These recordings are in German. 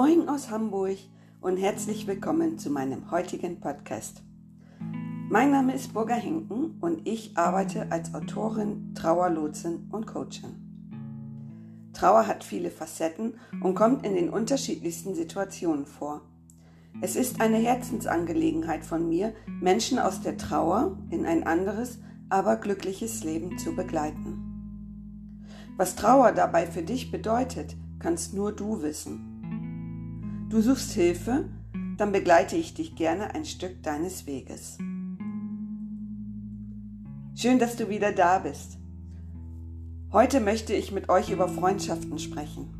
Moin aus Hamburg und herzlich willkommen zu meinem heutigen Podcast. Mein Name ist Burger Henken und ich arbeite als Autorin, Trauerlotsin und Coachin. Trauer hat viele Facetten und kommt in den unterschiedlichsten Situationen vor. Es ist eine Herzensangelegenheit von mir, Menschen aus der Trauer in ein anderes, aber glückliches Leben zu begleiten. Was Trauer dabei für dich bedeutet, kannst nur du wissen. Du suchst Hilfe, dann begleite ich dich gerne ein Stück deines Weges. Schön, dass du wieder da bist. Heute möchte ich mit euch über Freundschaften sprechen.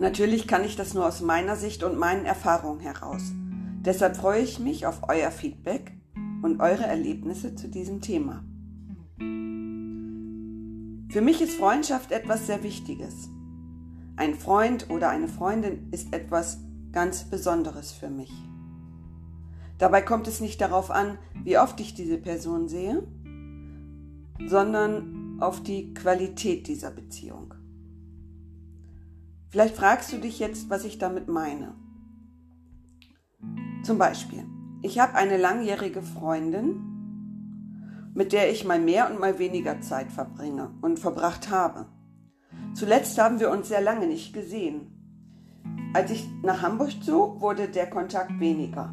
Natürlich kann ich das nur aus meiner Sicht und meinen Erfahrungen heraus. Deshalb freue ich mich auf euer Feedback und eure Erlebnisse zu diesem Thema. Für mich ist Freundschaft etwas sehr Wichtiges. Ein Freund oder eine Freundin ist etwas ganz Besonderes für mich. Dabei kommt es nicht darauf an, wie oft ich diese Person sehe, sondern auf die Qualität dieser Beziehung. Vielleicht fragst du dich jetzt, was ich damit meine. Zum Beispiel, ich habe eine langjährige Freundin, mit der ich mal mehr und mal weniger Zeit verbringe und verbracht habe. Zuletzt haben wir uns sehr lange nicht gesehen. Als ich nach Hamburg zog, wurde der Kontakt weniger.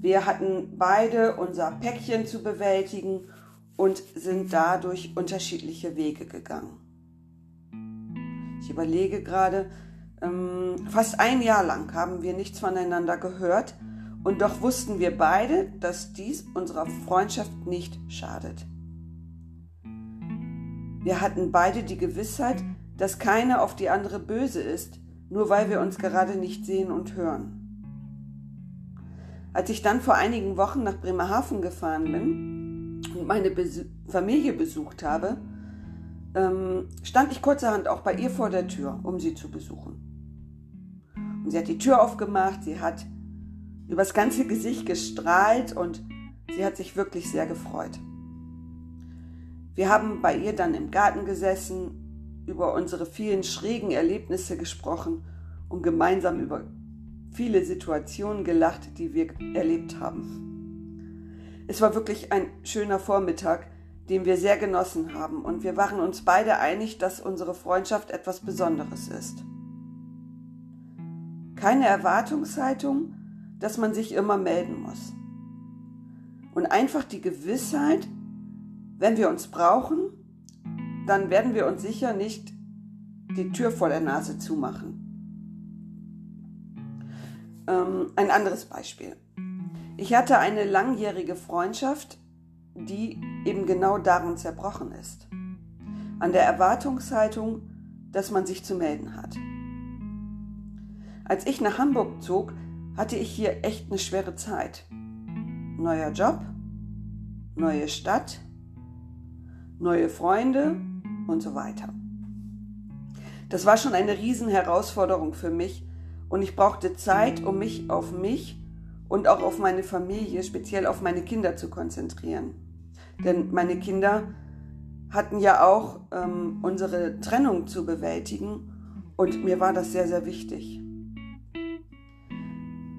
Wir hatten beide unser Päckchen zu bewältigen und sind dadurch unterschiedliche Wege gegangen. Ich überlege gerade, ähm, fast ein Jahr lang haben wir nichts voneinander gehört und doch wussten wir beide, dass dies unserer Freundschaft nicht schadet. Wir hatten beide die Gewissheit, dass keine auf die andere böse ist, nur weil wir uns gerade nicht sehen und hören. Als ich dann vor einigen Wochen nach Bremerhaven gefahren bin und meine Besu Familie besucht habe, ähm, stand ich kurzerhand auch bei ihr vor der Tür, um sie zu besuchen. Und sie hat die Tür aufgemacht, sie hat übers ganze Gesicht gestrahlt und sie hat sich wirklich sehr gefreut. Wir haben bei ihr dann im Garten gesessen, über unsere vielen schrägen Erlebnisse gesprochen und gemeinsam über viele Situationen gelacht, die wir erlebt haben. Es war wirklich ein schöner Vormittag, den wir sehr genossen haben und wir waren uns beide einig, dass unsere Freundschaft etwas Besonderes ist. Keine Erwartungshaltung, dass man sich immer melden muss. Und einfach die Gewissheit, wenn wir uns brauchen, dann werden wir uns sicher nicht die Tür vor der Nase zumachen. Ähm, ein anderes Beispiel. Ich hatte eine langjährige Freundschaft, die eben genau daran zerbrochen ist. An der Erwartungshaltung, dass man sich zu melden hat. Als ich nach Hamburg zog, hatte ich hier echt eine schwere Zeit. Neuer Job, neue Stadt, neue Freunde und so weiter. Das war schon eine Riesenherausforderung für mich und ich brauchte Zeit, um mich auf mich und auch auf meine Familie, speziell auf meine Kinder zu konzentrieren. Denn meine Kinder hatten ja auch ähm, unsere Trennung zu bewältigen und mir war das sehr, sehr wichtig.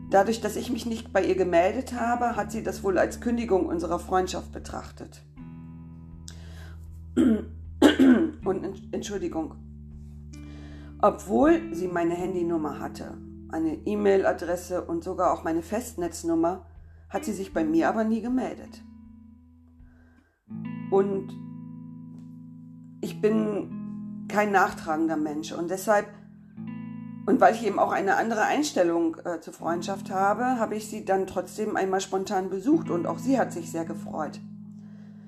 Dadurch, dass ich mich nicht bei ihr gemeldet habe, hat sie das wohl als Kündigung unserer Freundschaft betrachtet. Und Entschuldigung. Obwohl sie meine Handynummer hatte, eine E-Mail-Adresse und sogar auch meine Festnetznummer, hat sie sich bei mir aber nie gemeldet. Und ich bin kein nachtragender Mensch und deshalb, und weil ich eben auch eine andere Einstellung äh, zur Freundschaft habe, habe ich sie dann trotzdem einmal spontan besucht und auch sie hat sich sehr gefreut.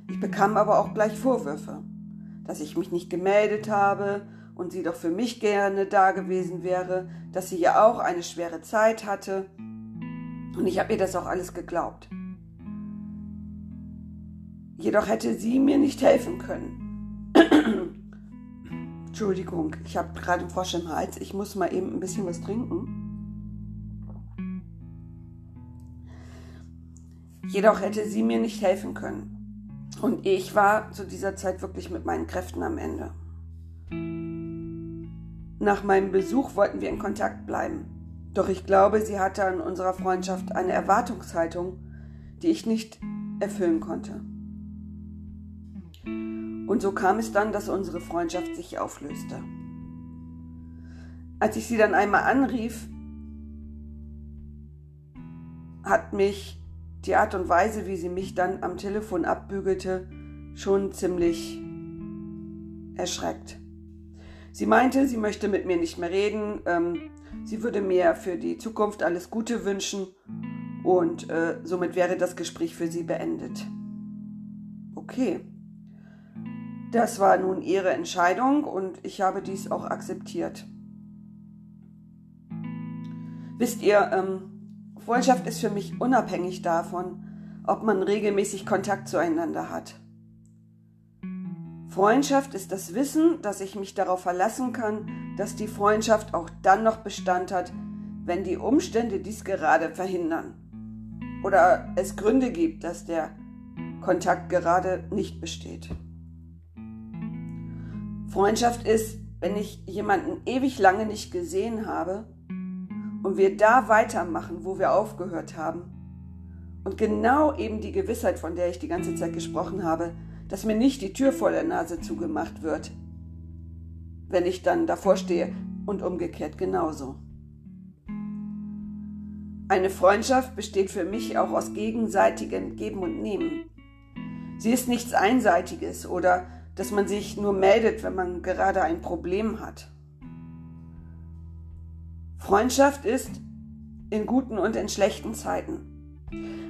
Ich bekam aber auch gleich Vorwürfe, dass ich mich nicht gemeldet habe und sie doch für mich gerne da gewesen wäre, dass sie ja auch eine schwere Zeit hatte. Und ich habe ihr das auch alles geglaubt. Jedoch hätte sie mir nicht helfen können. Entschuldigung, ich habe gerade einen Frosch im Hals. Ich muss mal eben ein bisschen was trinken. Jedoch hätte sie mir nicht helfen können. Und ich war zu dieser Zeit wirklich mit meinen Kräften am Ende. Nach meinem Besuch wollten wir in Kontakt bleiben. Doch ich glaube, sie hatte an unserer Freundschaft eine Erwartungshaltung, die ich nicht erfüllen konnte. Und so kam es dann, dass unsere Freundschaft sich auflöste. Als ich sie dann einmal anrief, hat mich die Art und Weise, wie sie mich dann am Telefon abbügelte, schon ziemlich erschreckt. Sie meinte, sie möchte mit mir nicht mehr reden, ähm, sie würde mir für die Zukunft alles Gute wünschen und äh, somit wäre das Gespräch für sie beendet. Okay. Das war nun ihre Entscheidung und ich habe dies auch akzeptiert. Wisst ihr, ähm, Freundschaft ist für mich unabhängig davon, ob man regelmäßig Kontakt zueinander hat. Freundschaft ist das Wissen, dass ich mich darauf verlassen kann, dass die Freundschaft auch dann noch Bestand hat, wenn die Umstände dies gerade verhindern. Oder es Gründe gibt, dass der Kontakt gerade nicht besteht. Freundschaft ist, wenn ich jemanden ewig lange nicht gesehen habe und wir da weitermachen, wo wir aufgehört haben. Und genau eben die Gewissheit, von der ich die ganze Zeit gesprochen habe, dass mir nicht die Tür vor der Nase zugemacht wird, wenn ich dann davor stehe und umgekehrt genauso. Eine Freundschaft besteht für mich auch aus gegenseitigem Geben und Nehmen. Sie ist nichts Einseitiges oder dass man sich nur meldet, wenn man gerade ein Problem hat. Freundschaft ist in guten und in schlechten Zeiten.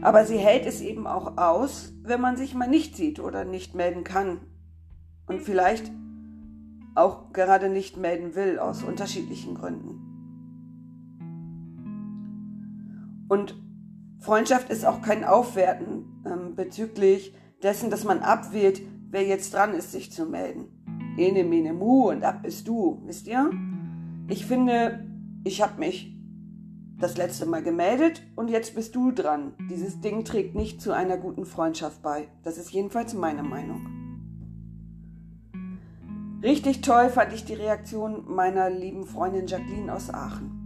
Aber sie hält es eben auch aus, wenn man sich mal nicht sieht oder nicht melden kann. Und vielleicht auch gerade nicht melden will aus unterschiedlichen Gründen. Und Freundschaft ist auch kein Aufwerten ähm, bezüglich dessen, dass man abwählt, wer jetzt dran ist, sich zu melden. Ene, mene, mu und ab bist du, wisst ihr? Ich finde, ich habe mich das letzte Mal gemeldet und jetzt bist du dran. Dieses Ding trägt nicht zu einer guten Freundschaft bei. Das ist jedenfalls meine Meinung. Richtig toll fand ich die Reaktion meiner lieben Freundin Jacqueline aus Aachen.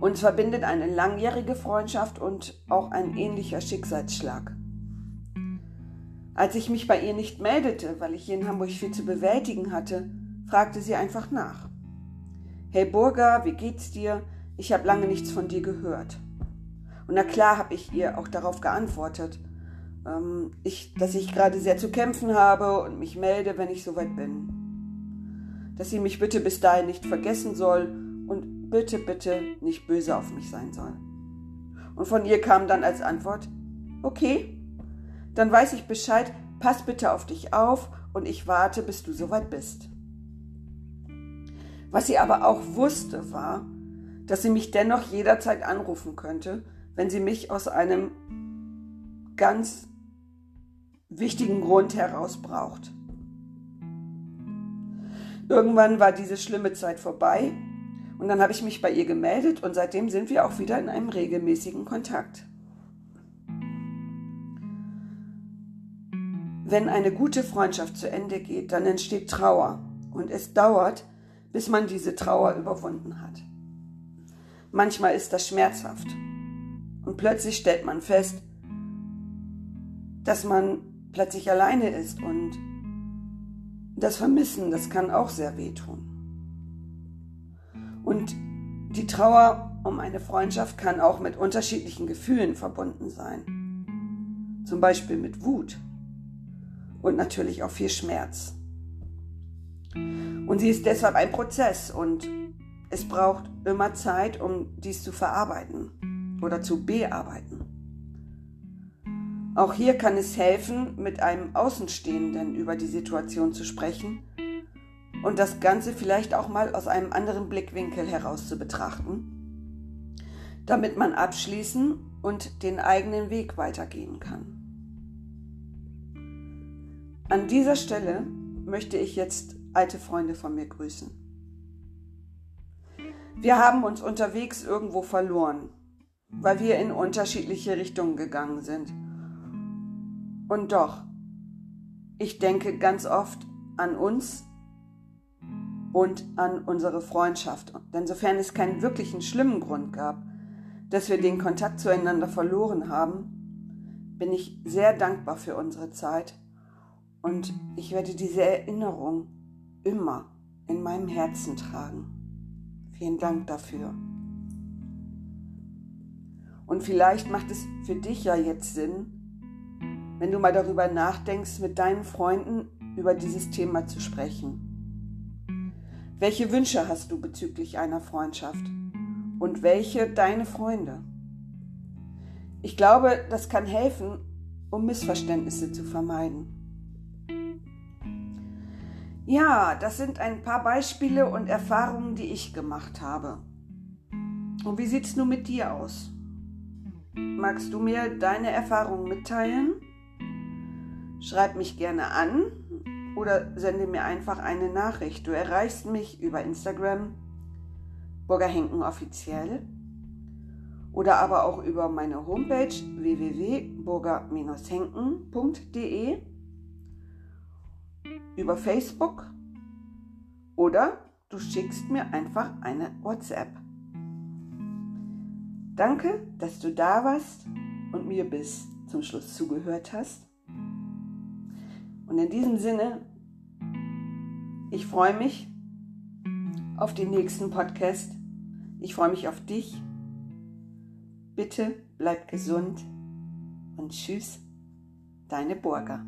Uns verbindet eine langjährige Freundschaft und auch ein ähnlicher Schicksalsschlag. Als ich mich bei ihr nicht meldete, weil ich hier in Hamburg viel zu bewältigen hatte, fragte sie einfach nach. Hey Burger, wie geht's dir? Ich habe lange nichts von dir gehört. Und na klar habe ich ihr auch darauf geantwortet, ähm, ich, dass ich gerade sehr zu kämpfen habe und mich melde, wenn ich soweit bin. Dass sie mich bitte bis dahin nicht vergessen soll und bitte, bitte nicht böse auf mich sein soll. Und von ihr kam dann als Antwort, okay, dann weiß ich Bescheid, pass bitte auf dich auf und ich warte, bis du soweit bist. Was sie aber auch wusste, war, dass sie mich dennoch jederzeit anrufen könnte, wenn sie mich aus einem ganz wichtigen Grund heraus braucht. Irgendwann war diese schlimme Zeit vorbei und dann habe ich mich bei ihr gemeldet und seitdem sind wir auch wieder in einem regelmäßigen Kontakt. Wenn eine gute Freundschaft zu Ende geht, dann entsteht Trauer und es dauert, bis man diese Trauer überwunden hat. Manchmal ist das schmerzhaft und plötzlich stellt man fest, dass man plötzlich alleine ist und das Vermissen, das kann auch sehr wehtun. Und die Trauer um eine Freundschaft kann auch mit unterschiedlichen Gefühlen verbunden sein. Zum Beispiel mit Wut und natürlich auch viel Schmerz. Und sie ist deshalb ein Prozess und es braucht immer Zeit, um dies zu verarbeiten oder zu bearbeiten. Auch hier kann es helfen, mit einem Außenstehenden über die Situation zu sprechen und das Ganze vielleicht auch mal aus einem anderen Blickwinkel heraus zu betrachten, damit man abschließen und den eigenen Weg weitergehen kann. An dieser Stelle möchte ich jetzt alte Freunde von mir grüßen. Wir haben uns unterwegs irgendwo verloren, weil wir in unterschiedliche Richtungen gegangen sind. Und doch, ich denke ganz oft an uns und an unsere Freundschaft. Denn sofern es keinen wirklichen schlimmen Grund gab, dass wir den Kontakt zueinander verloren haben, bin ich sehr dankbar für unsere Zeit und ich werde diese Erinnerung immer in meinem Herzen tragen. Vielen Dank dafür. Und vielleicht macht es für dich ja jetzt Sinn, wenn du mal darüber nachdenkst, mit deinen Freunden über dieses Thema zu sprechen. Welche Wünsche hast du bezüglich einer Freundschaft? Und welche deine Freunde? Ich glaube, das kann helfen, um Missverständnisse zu vermeiden. Ja, das sind ein paar Beispiele und Erfahrungen, die ich gemacht habe. Und wie sieht es nun mit dir aus? Magst du mir deine Erfahrungen mitteilen? Schreib mich gerne an oder sende mir einfach eine Nachricht. Du erreichst mich über Instagram, Burgerhenken offiziell oder aber auch über meine Homepage www.burger-henken.de, über Facebook oder du schickst mir einfach eine WhatsApp. Danke, dass du da warst und mir bis zum Schluss zugehört hast. Und in diesem Sinne, ich freue mich auf den nächsten Podcast. Ich freue mich auf dich. Bitte bleib gesund und tschüss, deine Burger.